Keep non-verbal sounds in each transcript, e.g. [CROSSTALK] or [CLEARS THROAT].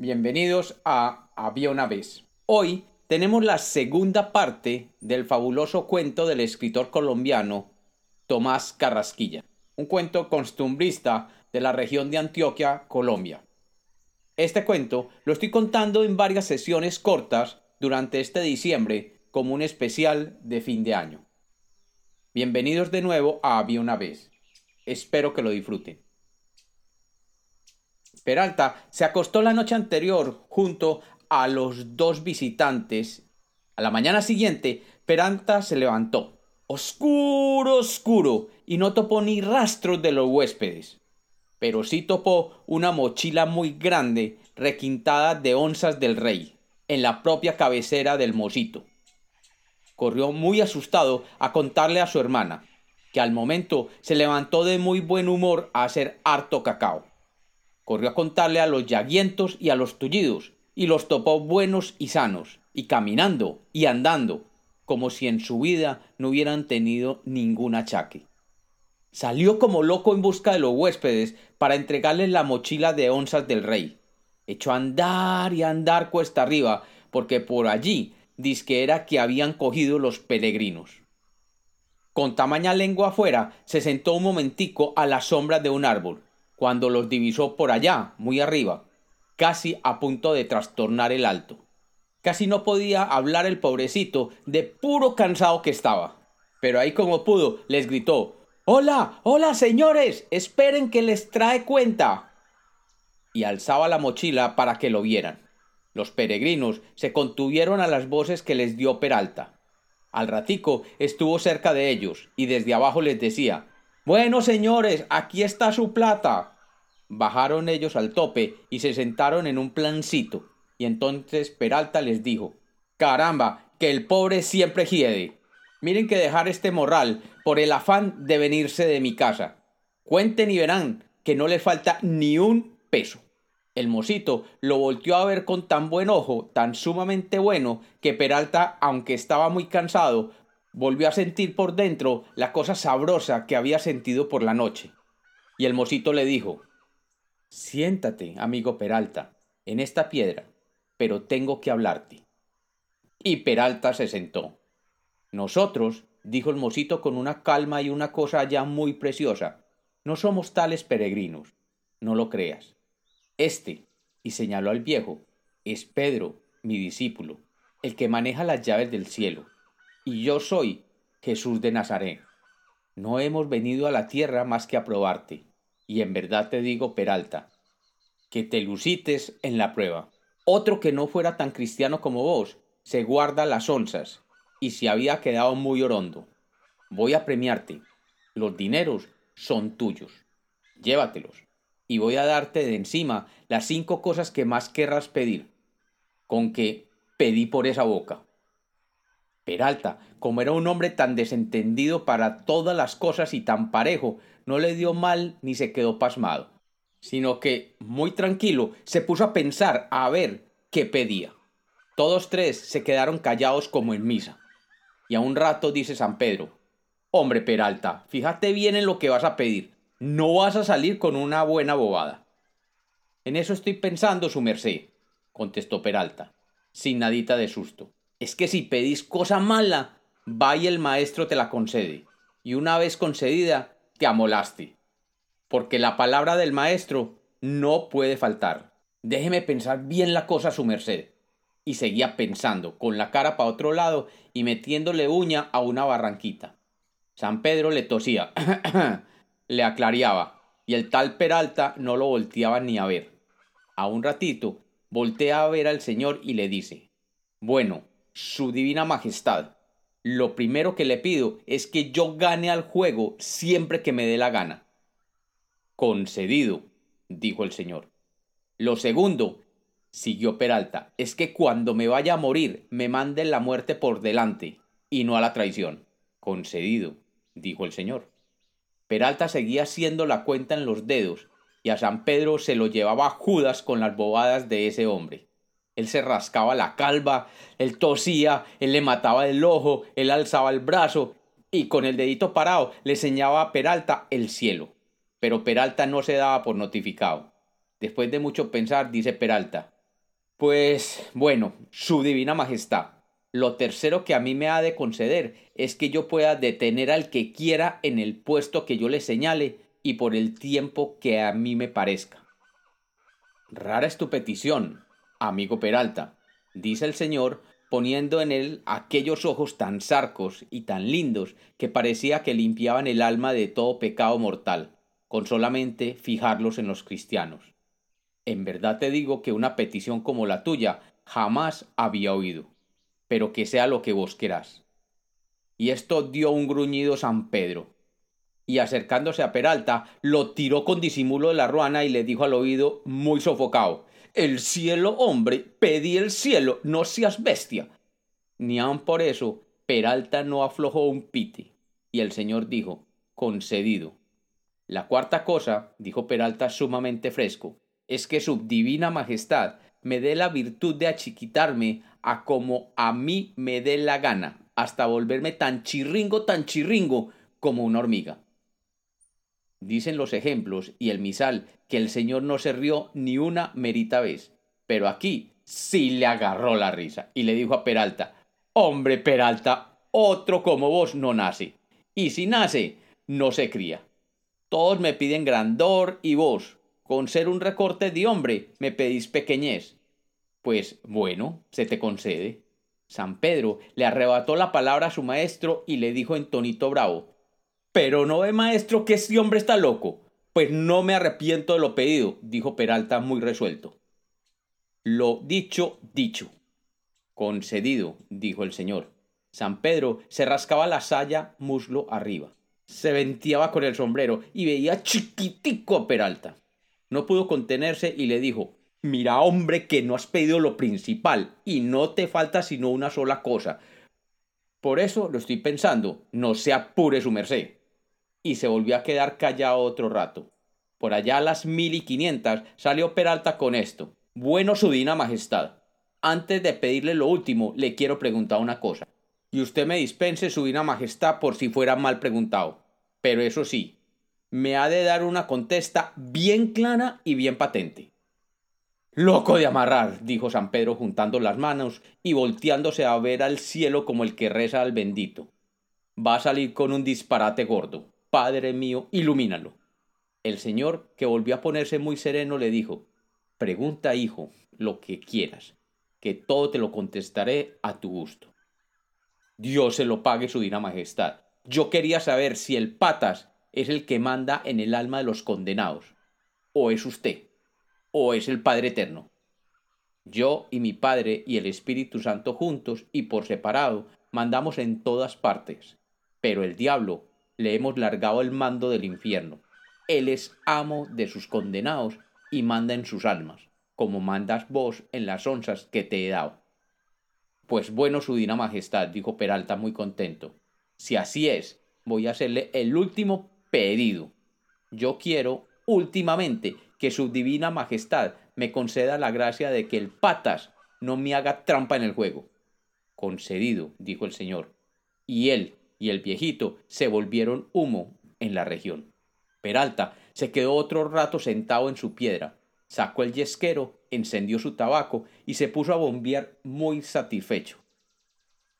Bienvenidos a Había una vez. Hoy tenemos la segunda parte del fabuloso cuento del escritor colombiano Tomás Carrasquilla, un cuento costumbrista de la región de Antioquia, Colombia. Este cuento lo estoy contando en varias sesiones cortas durante este diciembre como un especial de fin de año. Bienvenidos de nuevo a Había una vez. Espero que lo disfruten. Peralta se acostó la noche anterior junto a los dos visitantes. A la mañana siguiente, Peralta se levantó, oscuro, oscuro, y no topó ni rastros de los huéspedes. Pero sí topó una mochila muy grande, requintada de onzas del rey, en la propia cabecera del mosito. Corrió muy asustado a contarle a su hermana, que al momento se levantó de muy buen humor a hacer harto cacao. Corrió a contarle a los llaguientos y a los tullidos, y los topó buenos y sanos, y caminando y andando, como si en su vida no hubieran tenido ningún achaque. Salió como loco en busca de los huéspedes para entregarles la mochila de onzas del rey. Echó a andar y a andar cuesta arriba, porque por allí que era que habían cogido los peregrinos. Con tamaña lengua afuera, se sentó un momentico a la sombra de un árbol, cuando los divisó por allá, muy arriba, casi a punto de trastornar el alto. Casi no podía hablar el pobrecito de puro cansado que estaba. Pero ahí como pudo, les gritó Hola, hola señores, esperen que les trae cuenta. Y alzaba la mochila para que lo vieran. Los peregrinos se contuvieron a las voces que les dio Peralta. Al ratico estuvo cerca de ellos y desde abajo les decía Bueno, señores, aquí está su plata. Bajaron ellos al tope y se sentaron en un plancito. Y entonces Peralta les dijo Caramba, que el pobre siempre hiede. Miren que dejar este morral por el afán de venirse de mi casa. Cuenten y verán que no le falta ni un peso. El mosito lo volteó a ver con tan buen ojo, tan sumamente bueno, que Peralta, aunque estaba muy cansado, volvió a sentir por dentro la cosa sabrosa que había sentido por la noche. Y el mosito le dijo Siéntate, amigo Peralta, en esta piedra, pero tengo que hablarte. Y Peralta se sentó. Nosotros, dijo el mosito con una calma y una cosa ya muy preciosa, no somos tales peregrinos. No lo creas. Este, y señaló al viejo, es Pedro, mi discípulo, el que maneja las llaves del cielo, y yo soy Jesús de Nazaret. No hemos venido a la tierra más que a probarte, y en verdad te digo, Peralta, que te lucites en la prueba. Otro que no fuera tan cristiano como vos, se guarda las onzas, y se había quedado muy orondo. Voy a premiarte. Los dineros son tuyos. Llévatelos y voy a darte de encima las cinco cosas que más querrás pedir, con que pedí por esa boca. Peralta, como era un hombre tan desentendido para todas las cosas y tan parejo, no le dio mal ni se quedó pasmado, sino que, muy tranquilo, se puso a pensar a ver qué pedía. Todos tres se quedaron callados como en misa. Y a un rato dice San Pedro, Hombre Peralta, fíjate bien en lo que vas a pedir no vas a salir con una buena bobada. En eso estoy pensando, su merced, contestó Peralta, sin nadita de susto. Es que si pedís cosa mala, va y el maestro te la concede, y una vez concedida, te amolaste. Porque la palabra del maestro no puede faltar. Déjeme pensar bien la cosa, su merced. Y seguía pensando, con la cara para otro lado y metiéndole uña a una barranquita. San Pedro le tosía. [CLEARS THROAT] le aclareaba, y el tal Peralta no lo volteaba ni a ver. A un ratito, voltea a ver al señor y le dice Bueno, su divina majestad, lo primero que le pido es que yo gane al juego siempre que me dé la gana. Concedido, dijo el señor. Lo segundo, siguió Peralta, es que cuando me vaya a morir me manden la muerte por delante y no a la traición. Concedido, dijo el señor. Peralta seguía haciendo la cuenta en los dedos, y a San Pedro se lo llevaba Judas con las bobadas de ese hombre. Él se rascaba la calva, él tosía, él le mataba el ojo, él alzaba el brazo, y con el dedito parado le señalaba a Peralta el cielo. Pero Peralta no se daba por notificado. Después de mucho pensar, dice Peralta, Pues bueno, Su Divina Majestad, lo tercero que a mí me ha de conceder es que yo pueda detener al que quiera en el puesto que yo le señale y por el tiempo que a mí me parezca. Rara es tu petición, amigo Peralta, dice el señor, poniendo en él aquellos ojos tan sarcos y tan lindos que parecía que limpiaban el alma de todo pecado mortal, con solamente fijarlos en los cristianos. En verdad te digo que una petición como la tuya jamás había oído pero que sea lo que vos querás. Y esto dio un gruñido San Pedro. Y acercándose a Peralta, lo tiró con disimulo de la ruana y le dijo al oído, muy sofocado, El cielo, hombre, pedí el cielo, no seas bestia. Ni aun por eso, Peralta no aflojó un pite. Y el señor dijo, concedido. La cuarta cosa, dijo Peralta sumamente fresco, es que su divina majestad me dé la virtud de achiquitarme a como a mí me dé la gana, hasta volverme tan chirringo, tan chirringo como una hormiga. Dicen los ejemplos y el misal que el señor no se rió ni una merita vez, pero aquí sí le agarró la risa y le dijo a Peralta, hombre Peralta, otro como vos no nace, y si nace, no se cría. Todos me piden grandor y vos, con ser un recorte de hombre, me pedís pequeñez. Pues bueno, se te concede. San Pedro le arrebató la palabra a su maestro y le dijo en tonito bravo Pero no ve maestro que este hombre está loco. Pues no me arrepiento de lo pedido, dijo Peralta muy resuelto. Lo dicho, dicho. Concedido, dijo el señor. San Pedro se rascaba la saya muslo arriba. Se venteaba con el sombrero y veía chiquitico a Peralta. No pudo contenerse y le dijo Mira, hombre, que no has pedido lo principal y no te falta sino una sola cosa. Por eso lo estoy pensando, no se apure su merced. Y se volvió a quedar callado otro rato. Por allá a las mil y quinientas salió Peralta con esto. Bueno, su dina majestad. Antes de pedirle lo último, le quiero preguntar una cosa. Y usted me dispense su dina majestad por si fuera mal preguntado. Pero eso sí, me ha de dar una contesta bien clara y bien patente. Loco de amarrar, dijo San Pedro juntando las manos y volteándose a ver al cielo como el que reza al bendito. Va a salir con un disparate gordo. Padre mío, ilumínalo. El señor, que volvió a ponerse muy sereno, le dijo Pregunta, hijo, lo que quieras, que todo te lo contestaré a tu gusto. Dios se lo pague su divina majestad. Yo quería saber si el patas es el que manda en el alma de los condenados, o es usted, o es el Padre Eterno. Yo y mi Padre y el Espíritu Santo juntos y por separado mandamos en todas partes, pero el diablo le hemos largado el mando del infierno. Él es amo de sus condenados y manda en sus almas, como mandas vos en las onzas que te he dado. Pues bueno, su divina majestad, dijo Peralta muy contento. Si así es, voy a hacerle el último pedido. Yo quiero, últimamente, que su divina majestad me conceda la gracia de que el patas no me haga trampa en el juego. Concedido, dijo el señor. Y él y el viejito se volvieron humo en la región. Peralta se quedó otro rato sentado en su piedra, sacó el yesquero, encendió su tabaco y se puso a bombear muy satisfecho.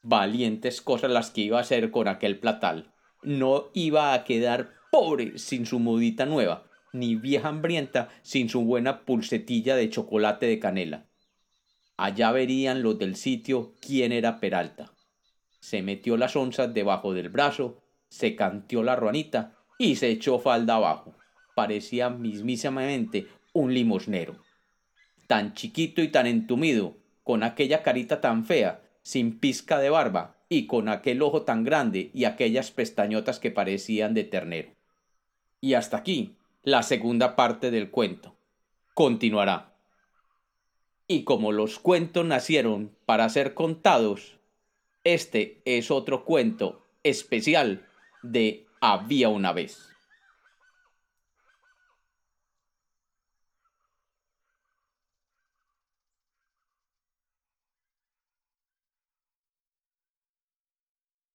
Valientes cosas las que iba a hacer con aquel platal. No iba a quedar pobre sin su mudita nueva, ni vieja hambrienta sin su buena pulsetilla de chocolate de canela. Allá verían los del sitio quién era Peralta. Se metió las onzas debajo del brazo, se canteó la ruanita y se echó falda abajo. Parecía mismísimamente un limosnero. Tan chiquito y tan entumido, con aquella carita tan fea, sin pizca de barba, y con aquel ojo tan grande y aquellas pestañotas que parecían de ternero. Y hasta aquí la segunda parte del cuento. Continuará. Y como los cuentos nacieron para ser contados, este es otro cuento especial de Había una vez.